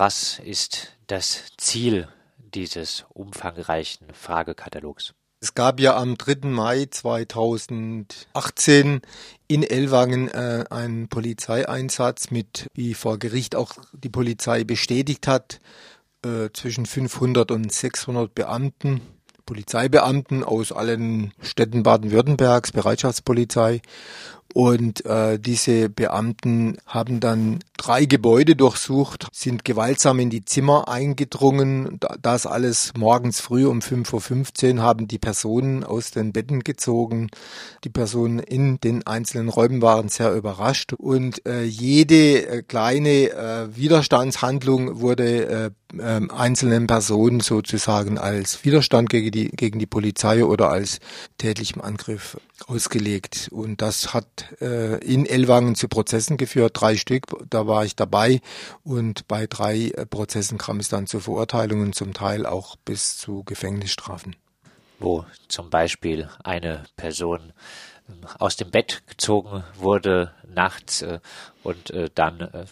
Was ist das Ziel dieses umfangreichen Fragekatalogs? Es gab ja am 3. Mai 2018 in Ellwangen äh, einen Polizeieinsatz mit, wie vor Gericht auch die Polizei bestätigt hat, äh, zwischen 500 und 600 Beamten, Polizeibeamten aus allen Städten Baden-Württembergs, Bereitschaftspolizei und äh, diese Beamten haben dann drei Gebäude durchsucht, sind gewaltsam in die Zimmer eingedrungen. Das alles morgens früh um 5.15 Uhr haben die Personen aus den Betten gezogen. Die Personen in den einzelnen Räumen waren sehr überrascht und äh, jede äh, kleine äh, Widerstandshandlung wurde äh, äh, einzelnen Personen sozusagen als Widerstand gegen die, gegen die Polizei oder als tätlichem Angriff ausgelegt. Und das hat äh, in Ellwangen zu Prozessen geführt, drei Stück, da war ich dabei. Und bei drei äh, Prozessen kam es dann zu Verurteilungen, zum Teil auch bis zu Gefängnisstrafen. Wo zum Beispiel eine Person ähm, aus dem Bett gezogen wurde nachts äh, und äh, dann äh,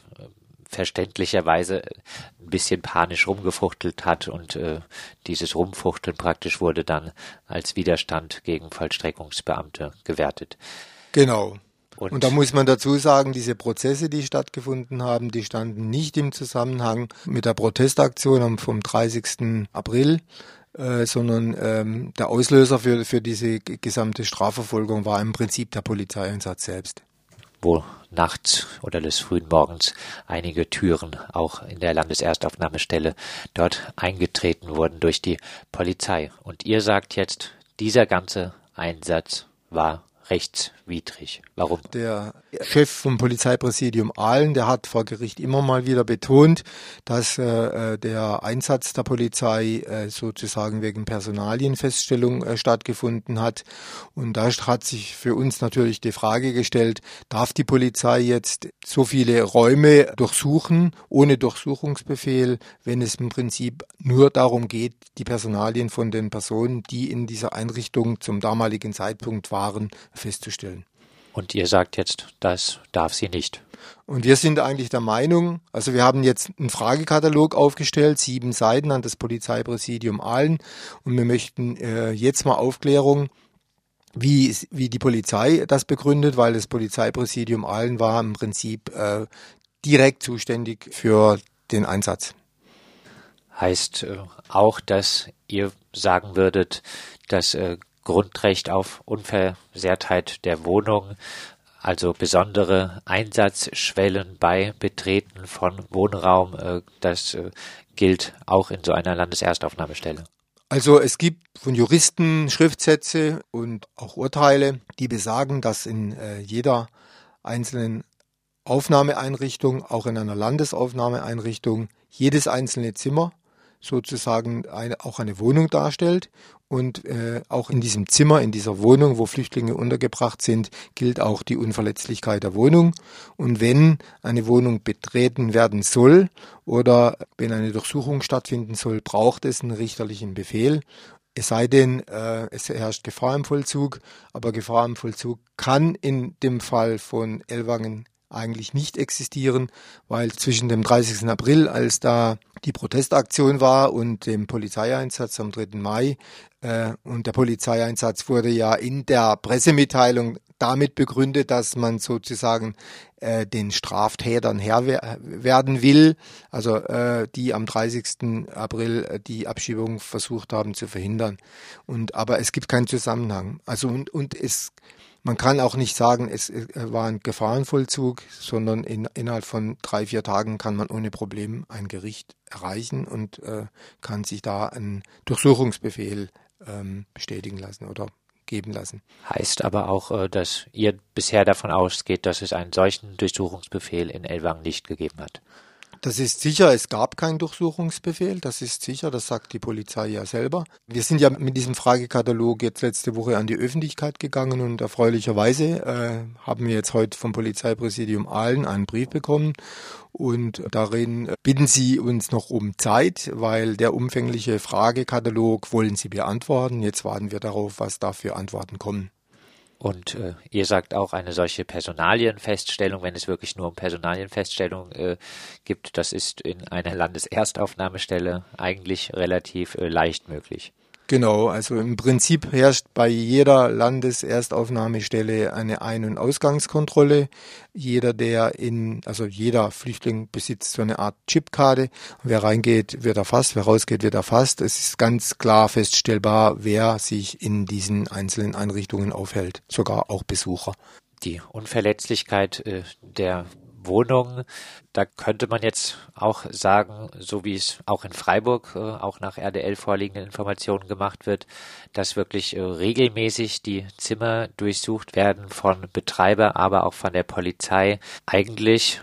verständlicherweise ein bisschen panisch rumgefuchtelt hat und äh, dieses Rumfuchteln praktisch wurde dann als Widerstand gegen Vollstreckungsbeamte gewertet. Genau. Und, und, da muss man dazu sagen, diese Prozesse, die stattgefunden haben, die standen nicht im Zusammenhang mit der Protestaktion vom 30. April, äh, sondern ähm, der Auslöser für, für diese gesamte Strafverfolgung war im Prinzip der Polizeieinsatz selbst wo nachts oder des frühen Morgens einige Türen auch in der Landeserstaufnahmestelle dort eingetreten wurden durch die Polizei. Und ihr sagt jetzt, dieser ganze Einsatz war rechtswidrig. Warum? Der Chef vom Polizeipräsidium Aalen, der hat vor Gericht immer mal wieder betont, dass äh, äh, der Einsatz der Polizei äh, sozusagen wegen Personalienfeststellung äh, stattgefunden hat. Und da hat sich für uns natürlich die Frage gestellt, darf die Polizei jetzt so viele Räume durchsuchen ohne Durchsuchungsbefehl, wenn es im Prinzip nur darum geht, die Personalien von den Personen, die in dieser Einrichtung zum damaligen Zeitpunkt waren, festzustellen. Und ihr sagt jetzt, das darf sie nicht. Und wir sind eigentlich der Meinung, also wir haben jetzt einen Fragekatalog aufgestellt, sieben Seiten an das Polizeipräsidium Aalen und wir möchten äh, jetzt mal Aufklärung, wie, wie die Polizei das begründet, weil das Polizeipräsidium Aalen war im Prinzip äh, direkt zuständig für den Einsatz. Heißt äh, auch, dass ihr sagen würdet, dass äh, Grundrecht auf Unversehrtheit der Wohnung, also besondere Einsatzschwellen bei Betreten von Wohnraum, äh, das äh, gilt auch in so einer Landeserstaufnahmestelle. Also es gibt von Juristen Schriftsätze und auch Urteile, die besagen, dass in äh, jeder einzelnen Aufnahmeeinrichtung, auch in einer Landesaufnahmeeinrichtung, jedes einzelne Zimmer sozusagen eine, auch eine Wohnung darstellt. Und äh, auch in diesem Zimmer, in dieser Wohnung, wo Flüchtlinge untergebracht sind, gilt auch die Unverletzlichkeit der Wohnung. Und wenn eine Wohnung betreten werden soll oder wenn eine Durchsuchung stattfinden soll, braucht es einen richterlichen Befehl. Es sei denn, äh, es herrscht Gefahr im Vollzug, aber Gefahr im Vollzug kann in dem Fall von Ellwangen eigentlich nicht existieren, weil zwischen dem 30. April, als da die Protestaktion war, und dem Polizeieinsatz am 3. Mai, äh, und der Polizeieinsatz wurde ja in der Pressemitteilung damit begründet, dass man sozusagen äh, den Straftätern Herr werden will, also äh, die am 30. April äh, die Abschiebung versucht haben zu verhindern. Und aber es gibt keinen Zusammenhang. Also und, und es man kann auch nicht sagen, es war ein Gefahrenvollzug, sondern in, innerhalb von drei, vier Tagen kann man ohne Problem ein Gericht erreichen und äh, kann sich da einen Durchsuchungsbefehl ähm, bestätigen lassen oder geben lassen. Heißt aber auch, äh, dass ihr bisher davon ausgeht, dass es einen solchen Durchsuchungsbefehl in Elwang nicht gegeben hat. Das ist sicher, es gab keinen Durchsuchungsbefehl, das ist sicher, das sagt die Polizei ja selber. Wir sind ja mit diesem Fragekatalog jetzt letzte Woche an die Öffentlichkeit gegangen und erfreulicherweise äh, haben wir jetzt heute vom Polizeipräsidium Aalen einen Brief bekommen und darin bitten Sie uns noch um Zeit, weil der umfängliche Fragekatalog wollen Sie beantworten. Jetzt warten wir darauf, was da für Antworten kommen. Und äh, ihr sagt auch, eine solche Personalienfeststellung, wenn es wirklich nur um Personalienfeststellung äh, gibt, das ist in einer Landeserstaufnahmestelle eigentlich relativ äh, leicht möglich. Genau, also im Prinzip herrscht bei jeder Landeserstaufnahmestelle eine Ein- und Ausgangskontrolle. Jeder, der in, also jeder Flüchtling besitzt so eine Art Chipkarte. Wer reingeht, wird erfasst, wer rausgeht, wird erfasst. Es ist ganz klar feststellbar, wer sich in diesen einzelnen Einrichtungen aufhält, sogar auch Besucher. Die Unverletzlichkeit äh, der Wohnungen. Da könnte man jetzt auch sagen, so wie es auch in Freiburg, äh, auch nach RDL vorliegenden Informationen gemacht wird, dass wirklich äh, regelmäßig die Zimmer durchsucht werden von Betreiber, aber auch von der Polizei. Eigentlich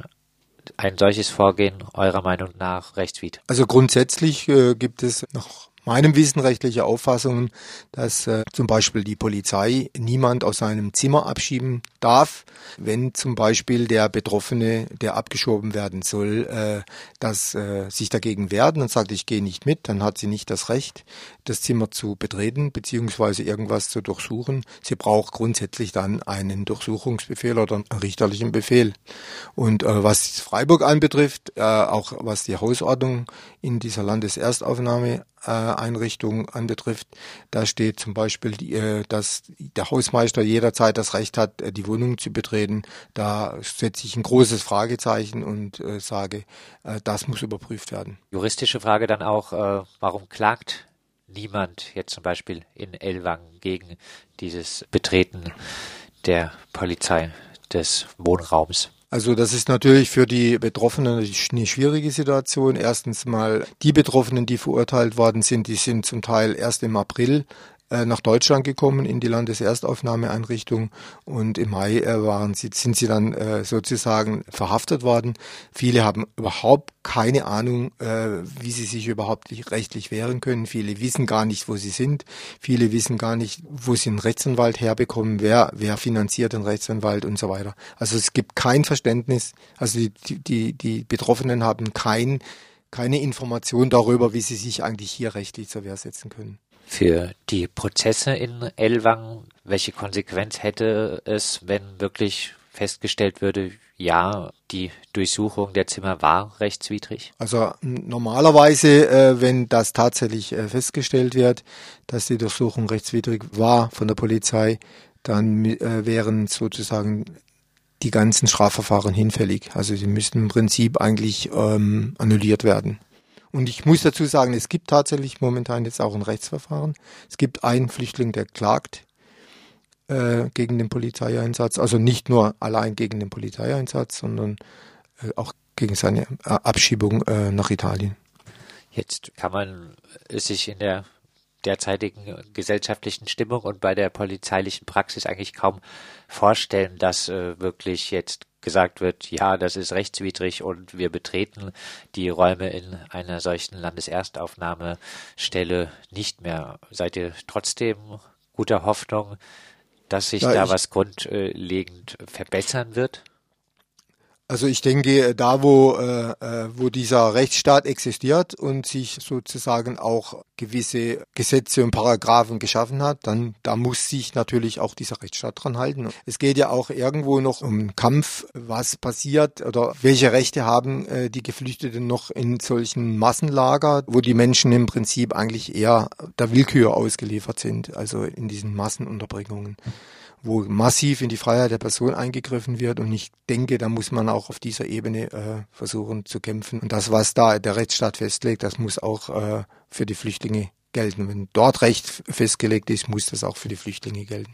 ein solches Vorgehen eurer Meinung nach rechtswidrig? Also grundsätzlich äh, gibt es noch meinem Wissen rechtliche Auffassungen, dass äh, zum Beispiel die Polizei niemand aus seinem Zimmer abschieben darf, wenn zum Beispiel der Betroffene, der abgeschoben werden soll, äh, dass äh, sich dagegen wehren und sagt, ich gehe nicht mit, dann hat sie nicht das Recht, das Zimmer zu betreten beziehungsweise irgendwas zu durchsuchen. Sie braucht grundsätzlich dann einen Durchsuchungsbefehl oder einen richterlichen Befehl. Und äh, was Freiburg anbetrifft, äh, auch was die Hausordnung in dieser Landeserstaufnahme Einrichtung anbetrifft. Da steht zum Beispiel, äh, dass der Hausmeister jederzeit das Recht hat, äh, die Wohnung zu betreten. Da setze ich ein großes Fragezeichen und äh, sage, das muss überprüft werden. Juristische Frage dann auch, warum klagt niemand jetzt zum Beispiel in Elwang gegen dieses Betreten der Polizei des Wohnraums? Also das ist natürlich für die Betroffenen eine schwierige Situation. Erstens mal die Betroffenen, die verurteilt worden sind, die sind zum Teil erst im April nach Deutschland gekommen in die Landeserstaufnahmeeinrichtung und im Mai äh, waren sie, sind sie dann äh, sozusagen verhaftet worden. Viele haben überhaupt keine Ahnung, wie sie sich überhaupt rechtlich wehren können. Viele wissen gar nicht, wo sie sind. Viele wissen gar nicht, wo sie einen Rechtsanwalt herbekommen, wer, wer finanziert den Rechtsanwalt und so weiter. Also es gibt kein Verständnis. Also die, die, die Betroffenen haben kein, keine Information darüber, wie sie sich eigentlich hier rechtlich zur Wehr setzen können für die Prozesse in Elwang? Welche Konsequenz hätte es, wenn wirklich festgestellt würde, ja, die Durchsuchung der Zimmer war rechtswidrig? Also normalerweise, äh, wenn das tatsächlich äh, festgestellt wird, dass die Durchsuchung rechtswidrig war von der Polizei, dann äh, wären sozusagen die ganzen Strafverfahren hinfällig. Also sie müssten im Prinzip eigentlich ähm, annulliert werden. Und ich muss dazu sagen, es gibt tatsächlich momentan jetzt auch ein Rechtsverfahren. Es gibt einen Flüchtling, der klagt äh, gegen den Polizeieinsatz, also nicht nur allein gegen den Polizeieinsatz, sondern äh, auch gegen seine äh, Abschiebung äh, nach Italien. Jetzt kann man sich in der derzeitigen gesellschaftlichen Stimmung und bei der polizeilichen Praxis eigentlich kaum vorstellen, dass äh, wirklich jetzt gesagt wird, ja, das ist rechtswidrig und wir betreten die Räume in einer solchen Landeserstaufnahmestelle nicht mehr. Seid ihr trotzdem guter Hoffnung, dass sich ja, da was grundlegend verbessern wird? Also ich denke, da wo, äh, äh, wo dieser Rechtsstaat existiert und sich sozusagen auch gewisse Gesetze und Paragraphen geschaffen hat, dann da muss sich natürlich auch dieser Rechtsstaat dran halten. Es geht ja auch irgendwo noch um Kampf, was passiert oder welche Rechte haben äh, die Geflüchteten noch in solchen Massenlager, wo die Menschen im Prinzip eigentlich eher der Willkür ausgeliefert sind, also in diesen Massenunterbringungen wo massiv in die Freiheit der Person eingegriffen wird. Und ich denke, da muss man auch auf dieser Ebene äh, versuchen zu kämpfen. Und das, was da der Rechtsstaat festlegt, das muss auch äh, für die Flüchtlinge gelten. Wenn dort Recht festgelegt ist, muss das auch für die Flüchtlinge gelten.